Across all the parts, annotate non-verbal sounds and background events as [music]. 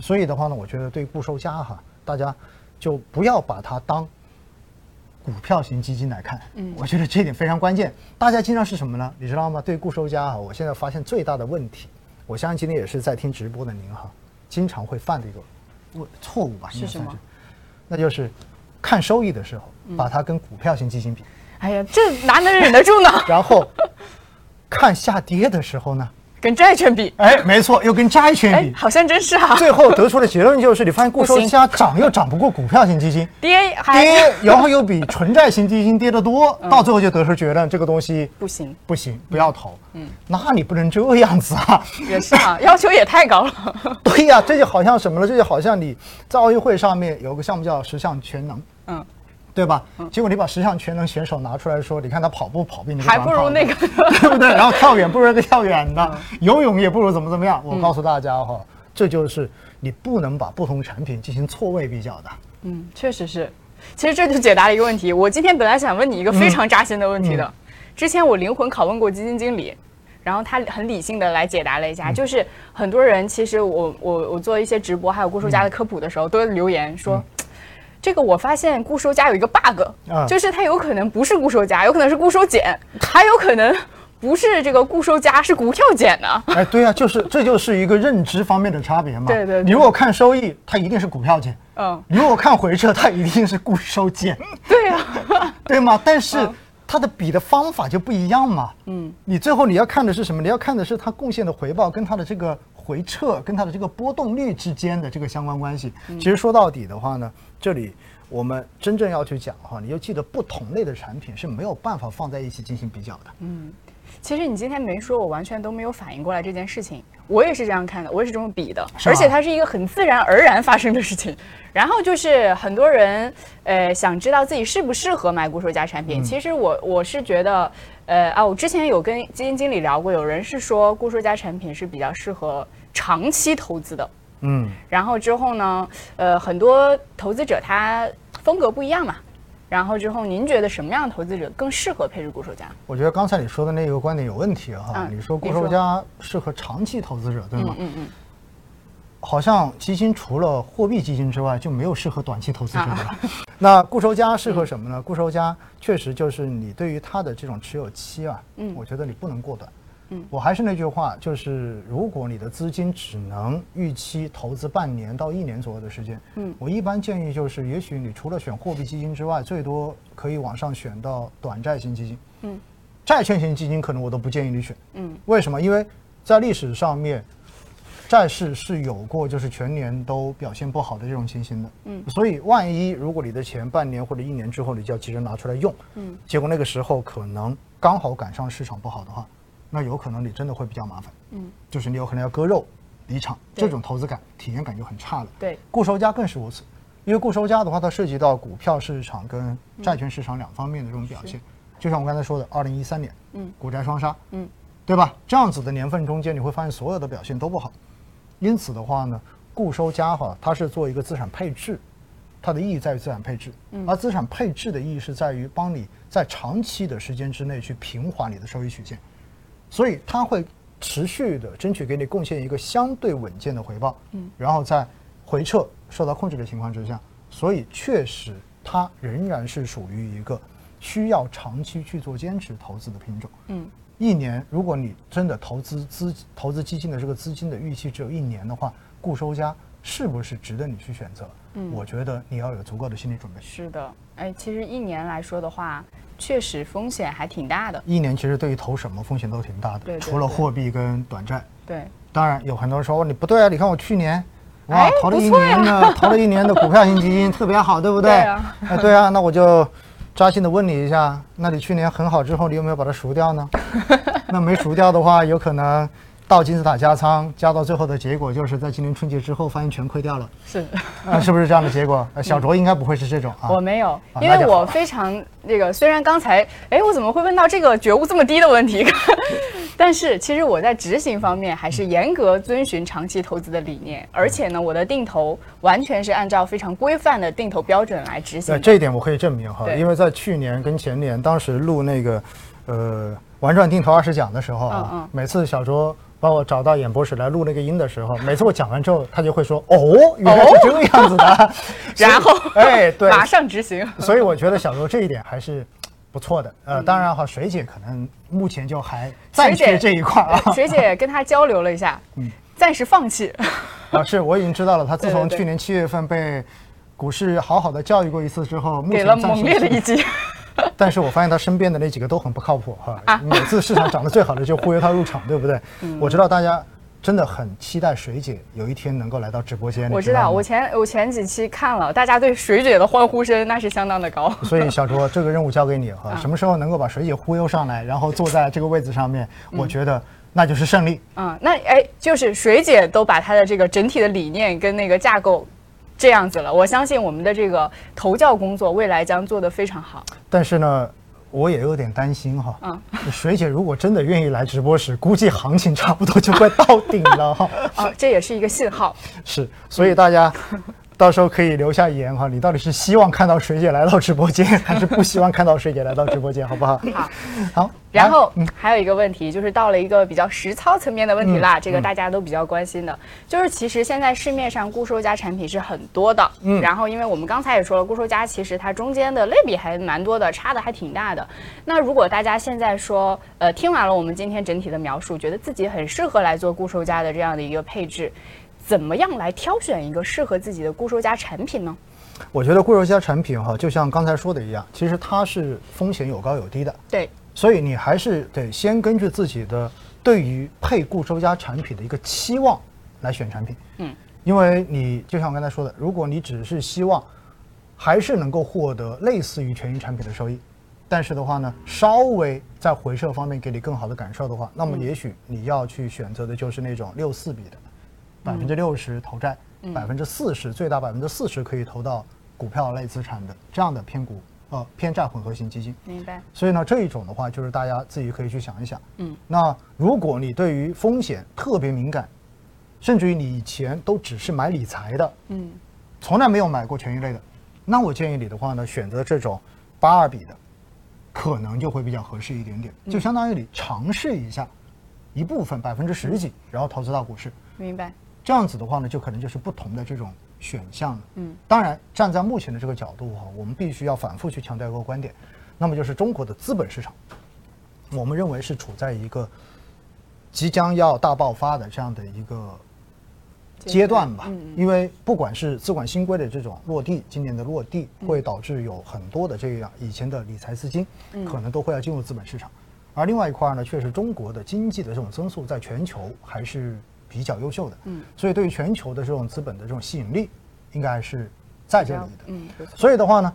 所以的话呢，我觉得对固收加哈，大家就不要把它当股票型基金来看。嗯，我觉得这一点非常关键。大家经常是什么呢？你知道吗？对固收加哈，我现在发现最大的问题，我相信今天也是在听直播的您哈，经常会犯的一个问错误吧？是什么？那就是看收益的时候，把它跟股票型基金比。哎呀，这哪能忍得住呢？[laughs] 然后看下跌的时候呢？跟债券比，哎，没错，又跟债券比，好像真是哈。最后得出的结论就是，你发现固收加涨又涨不过股票型基金，跌跌，然后又比纯债型基金跌得多，[laughs] 到最后就得出结论，这个东西不行，不行，不要投。嗯，那你不能这样子啊，[laughs] 也是啊，要求也太高了。[laughs] 对呀，这就好像什么了？这就好像你在奥运会上面有个项目叫十项全能，嗯。对吧？结果你把十项全能选手拿出来说，你看他跑步跑比你还不如那个，[laughs] 对不对？[laughs] 然后跳远不如那个跳远的，游泳也不如怎么怎么样。我告诉大家哈，这就是你不能把不同产品进行错位比较的。嗯，确实是。其实这就解答了一个问题。我今天本来想问你一个非常扎心的问题的。之前我灵魂拷问过基金经理，然后他很理性的来解答了一下，就是很多人其实我我我做一些直播还有郭叔家的科普的时候，都留言说。这个我发现固收加有一个 bug，就是它有可能不是固收加，有可能是固收减，还有可能不是这个固收加，是股票减呢。哎，对呀，就是这就是一个认知方面的差别嘛。对对。你如果看收益，它一定是股票减。嗯。你如果看回撤，它一定是固收减。对呀。[laughs] 对吗？但是它的比的方法就不一样嘛。嗯。你最后你要看的是什么？你要看的是它贡献的回报跟它的这个回撤跟它的这个波动率之间的这个相关关系。其实说到底的话呢。这里我们真正要去讲哈，你要记得不同类的产品是没有办法放在一起进行比较的。嗯，其实你今天没说，我完全都没有反应过来这件事情。我也是这样看的，我也是这么比的，而且它是一个很自然而然发生的事情。然后就是很多人呃想知道自己适不适合买固收加产品，其实我我是觉得呃啊，我之前有跟基金经理聊过，有人是说固收加产品是比较适合长期投资的。嗯，然后之后呢？呃，很多投资者他风格不一样嘛。然后之后，您觉得什么样的投资者更适合配置固收加？我觉得刚才你说的那个观点有问题哈。你说固收加适合长期投资者，对吗？嗯嗯。好像基金除了货币基金之外，就没有适合短期投资者的。[laughs] 那固收加适合什么呢？固收加确实就是你对于它的这种持有期啊，嗯，我觉得你不能过短。嗯，我还是那句话，就是如果你的资金只能预期投资半年到一年左右的时间，嗯，我一般建议就是，也许你除了选货币基金之外，最多可以往上选到短债型基金，嗯，债券型基金可能我都不建议你选，嗯，为什么？因为在历史上面，债市是有过就是全年都表现不好的这种情形的，嗯，所以万一如果你的钱半年或者一年之后你就要急着拿出来用，嗯，结果那个时候可能刚好赶上市场不好的话。那有可能你真的会比较麻烦，嗯，就是你有可能要割肉离场，这种投资感体验感就很差了。对，固收加更是如此，因为固收加的话，它涉及到股票市场跟债券市场两方面的这种表现。就像我刚才说的，二零一三年，嗯，股债双杀，嗯，对吧？这样子的年份中间，你会发现所有的表现都不好。因此的话呢，固收加哈，它是做一个资产配置，它的意义在于资产配置，而资产配置的意义是在于帮你在长期的时间之内去平滑你的收益曲线。所以它会持续的争取给你贡献一个相对稳健的回报，嗯，然后在回撤受到控制的情况之下，所以确实它仍然是属于一个需要长期去做坚持投资的品种，嗯，一年如果你真的投资资投资基金的这个资金的预期只有一年的话，固收加是不是值得你去选择？嗯，我觉得你要有足够的心理准备。是的，哎，其实一年来说的话。确实风险还挺大的。一年其实对于投什么风险都挺大的，除了货币跟短债。对，当然有很多人说你不对啊，你看我去年，哇，投了一年的，投了一年的股票型基金特别好，对不对？对啊。哎，对啊，那我就扎心的问你一下，那你去年很好之后，你有没有把它赎掉呢？[laughs] 那没赎掉的话，有可能。到金字塔加仓，加到最后的结果就是在今年春节之后发现全亏掉了。是，啊，是不是这样的结果？小卓应该不会是这种啊。[laughs] 我没有，因为我非常那个，虽然刚才，哎，我怎么会问到这个觉悟这么低的问题？[laughs] 但是其实我在执行方面还是严格遵循长期投资的理念，而且呢，我的定投完全是按照非常规范的定投标准来执行。这一点我可以证明哈，因为在去年跟前年当时录那个，呃，玩转定投二十讲的时候啊，每次小卓。把我找到演播室来录那个音的时候，[laughs] 每次我讲完之后，他就会说：“哦，原来是这个样子的。[laughs] 然后，哎，对，马上执行。所以我觉得小周这一点还是不错的。呃，当然哈，水姐可能目前就还暂缺这一块啊。水姐跟他交流了一下，[laughs] 嗯，暂时放弃。啊，是我已经知道了。他自从去年七月份被股市好好的教育过一次之后，给了猛烈的一击。但是我发现他身边的那几个都很不靠谱哈。每次市场涨得最好的就忽悠他入场，[laughs] 对不对？我知道大家真的很期待水姐有一天能够来到直播间。我知道，我前我前几期看了，大家对水姐的欢呼声那是相当的高。所以小卓，这个任务交给你哈，什么时候能够把水姐忽悠上来，然后坐在这个位置上面，我觉得。那就是胜利。嗯，那哎，就是水姐都把她的这个整体的理念跟那个架构这样子了，我相信我们的这个投教工作未来将做得非常好。但是呢，我也有点担心哈。嗯，水姐如果真的愿意来直播室，估计行情差不多就快到顶了哈。啊，[laughs] 这也是一个信号。是，所以大家。到时候可以留下言哈，你到底是希望看到水姐来到直播间，还是不希望看到水姐来到直播间，好不好？[laughs] 好，好。然后还有一个问题，就是到了一个比较实操层面的问题啦，这个大家都比较关心的，就是其实现在市面上固收加产品是很多的，嗯，然后因为我们刚才也说了，固收加其实它中间的类比还蛮多的，差的还挺大的。那如果大家现在说，呃，听完了我们今天整体的描述，觉得自己很适合来做固收加的这样的一个配置。怎么样来挑选一个适合自己的固收加产品呢？我觉得固收加产品哈，就像刚才说的一样，其实它是风险有高有低的。对，所以你还是得先根据自己的对于配固收加产品的一个期望来选产品。嗯，因为你就像我刚才说的，如果你只是希望还是能够获得类似于权益产品的收益，但是的话呢，稍微在回撤方面给你更好的感受的话，那么也许你要去选择的就是那种六四比的。百分之六十投债，百分之四十最大百分之四十可以投到股票类资产的这样的偏股呃偏债混合型基金。明白。所以呢，这一种的话，就是大家自己可以去想一想。嗯。那如果你对于风险特别敏感，甚至于你以前都只是买理财的，嗯，从来没有买过权益类的，那我建议你的话呢，选择这种八二比的，可能就会比较合适一点点。就相当于你尝试一下一部分百分之十几，然后投资到股市。明白。这样子的话呢，就可能就是不同的这种选项了。嗯，当然，站在目前的这个角度哈，我们必须要反复去强调一个观点，那么就是中国的资本市场，我们认为是处在一个即将要大爆发的这样的一个阶段吧。嗯因为不管是资管新规的这种落地，今年的落地会导致有很多的这样以前的理财资金，可能都会要进入资本市场。而另外一块呢，确实中国的经济的这种增速在全球还是。比较优秀的，嗯，所以对于全球的这种资本的这种吸引力，应该是在这里的，嗯，所以的话呢，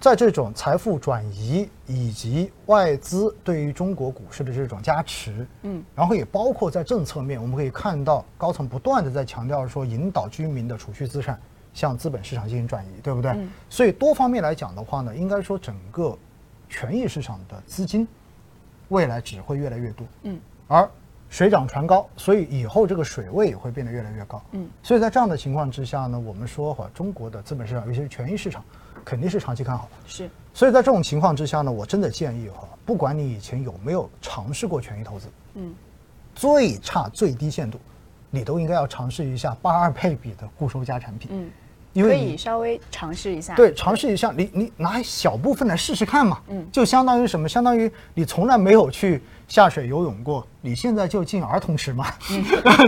在这种财富转移以及外资对于中国股市的这种加持，嗯，然后也包括在政策面，我们可以看到高层不断的在强调说，引导居民的储蓄资产向资本市场进行转移，对不对？所以多方面来讲的话呢，应该说整个权益市场的资金未来只会越来越多，嗯，而。水涨船高，所以以后这个水位也会变得越来越高。嗯，所以在这样的情况之下呢，我们说哈，中国的资本市场，尤其是权益市场，肯定是长期看好的。是。所以在这种情况之下呢，我真的建议哈，不管你以前有没有尝试过权益投资，嗯，最差最低限度，你都应该要尝试一下八二配比的固收加产品。嗯。可以稍微尝试一下，对，尝试一下，你你拿小部分来试试看嘛，嗯，就相当于什么？相当于你从来没有去下水游泳过，你现在就进儿童池嘛，[laughs]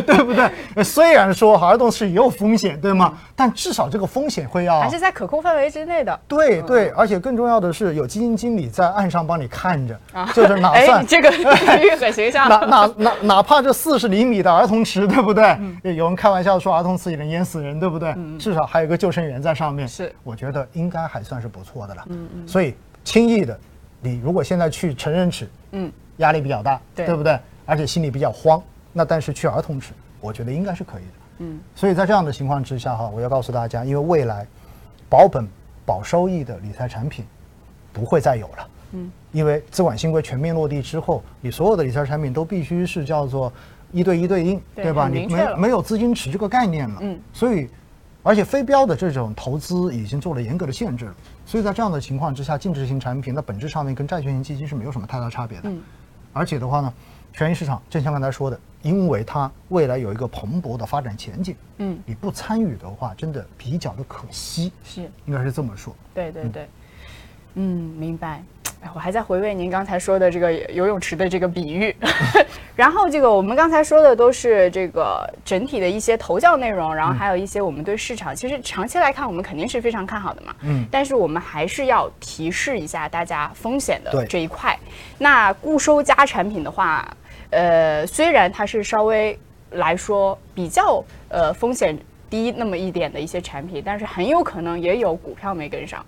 对不对？虽然说儿童池也有风险，对吗？但至少这个风险会要还是在可控范围之内的。对对，而且更重要的是有基金经理在岸上帮你看着，就是哪 [laughs] 算这个 [laughs] 比喻很形象，哪哪哪哪怕这四十厘米的儿童池，对不对？有人开玩笑说儿童池也能淹死人，对不对？至少还有个。救生员在上面，是我觉得应该还算是不错的了。嗯嗯，所以轻易的，你如果现在去成人池，嗯，压力比较大，对不对？而且心里比较慌，那但是去儿童池，我觉得应该是可以的。嗯，所以在这样的情况之下哈，我要告诉大家，因为未来保本保收益的理财产品不会再有了。嗯，因为资管新规全面落地之后，你所有的理财产品都必须是叫做一对一对应，对吧？你没没有资金池这个概念了。嗯，所以。而且非标的这种投资已经做了严格的限制了，所以在这样的情况之下，净值型产品那本质上面跟债券型基金是没有什么太大差别的。嗯。而且的话呢，权益市场，正像刚才说的，因为它未来有一个蓬勃的发展前景，嗯，你不参与的话，真的比较的可惜，是，应该是这么说。对对对，嗯，明白。我还在回味您刚才说的这个 [laughs] 游泳池的这个比喻，[laughs] 然后这个我们刚才说的都是这个整体的一些投教内容，然后还有一些我们对市场，其实长期来看我们肯定是非常看好的嘛。嗯。但是我们还是要提示一下大家风险的这一块。那固收加产品的话，呃，虽然它是稍微来说比较呃风险低那么一点的一些产品，但是很有可能也有股票没跟上，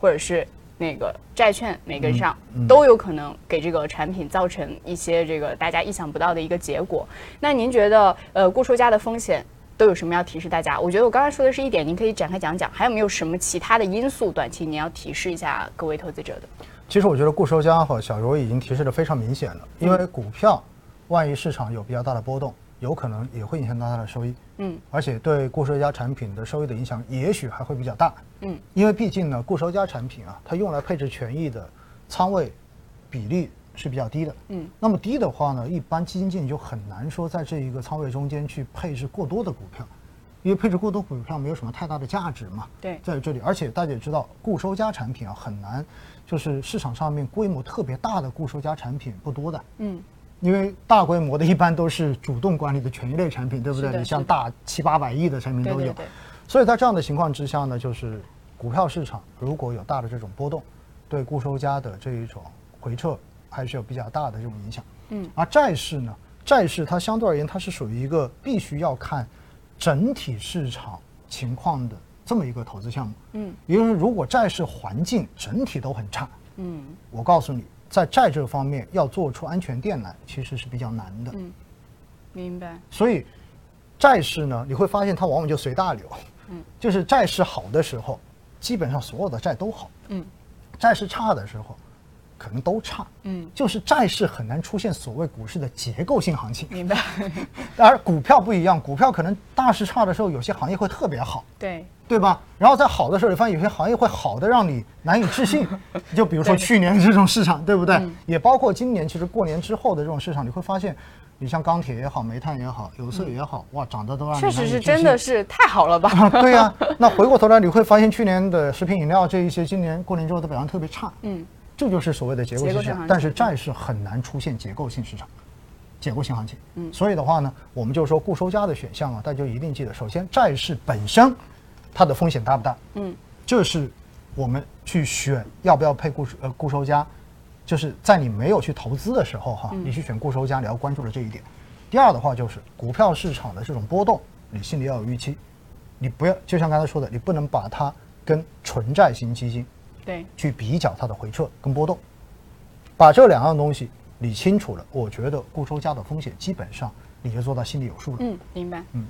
或者是。那个债券没跟上，都有可能给这个产品造成一些这个大家意想不到的一个结果。那您觉得，呃，固收加的风险都有什么要提示大家？我觉得我刚才说的是一点，您可以展开讲讲，还有没有什么其他的因素，短期您要提示一下各位投资者的？其实我觉得固收加和小柔已经提示的非常明显了，因为股票万一市场有比较大的波动。有可能也会影响到它的收益，嗯，而且对固收加产品的收益的影响，也许还会比较大，嗯，因为毕竟呢，固收加产品啊，它用来配置权益的仓位比例是比较低的，嗯，那么低的话呢，一般基金经理就很难说在这一个仓位中间去配置过多的股票，因为配置过多股票没有什么太大的价值嘛，对，在这里，而且大家也知道，固收加产品啊很难，就是市场上面规模特别大的固收加产品不多的，嗯。因为大规模的一般都是主动管理的权益类产品，对不对？你像大七八百亿的产品都有，所以在这样的情况之下呢，就是股票市场如果有大的这种波动，对固收加的这一种回撤还是有比较大的这种影响。嗯，而债市呢，债市它相对而言它是属于一个必须要看整体市场情况的这么一个投资项目。嗯，因为如果债市环境整体都很差，嗯，我告诉你。在债这方面要做出安全垫来，其实是比较难的。嗯，明白。所以，债市呢，你会发现它往往就随大流。嗯，就是债市好的时候，基本上所有的债都好。嗯，债市差的时候，可能都差。嗯，就是债市很难出现所谓股市的结构性行情。明白。[laughs] 而股票不一样，股票可能大势差的时候，有些行业会特别好。对。对吧？然后在好的时候，你发现有些行业会好的让你难以置信，[laughs] 就比如说去年这种市场，对不对？也包括今年，其实过年之后的这种市场，你会发现，你像钢铁也好，煤炭也好，有色也好，哇，涨得都让你确实是真的是太好了吧？对呀，那回过头来你会发现，去年的食品饮料这一些，今年过年之后的表现特别差。嗯，这就是所谓的结构性市场。但是债市很难出现结构性市场、结构性行情。嗯，所以的话呢，我们就说固收加的选项啊，大家就一定记得，首先债市本身。它的风险大不大？嗯，这是我们去选要不要配固呃固收加，就是在你没有去投资的时候哈，你去选固收加，你要关注的这一点。第二的话就是股票市场的这种波动，你心里要有预期，你不要就像刚才说的，你不能把它跟纯债型基金对去比较它的回撤跟波动，把这两样东西理清楚了，我觉得固收加的风险基本上你就做到心里有数了。嗯，明白。嗯。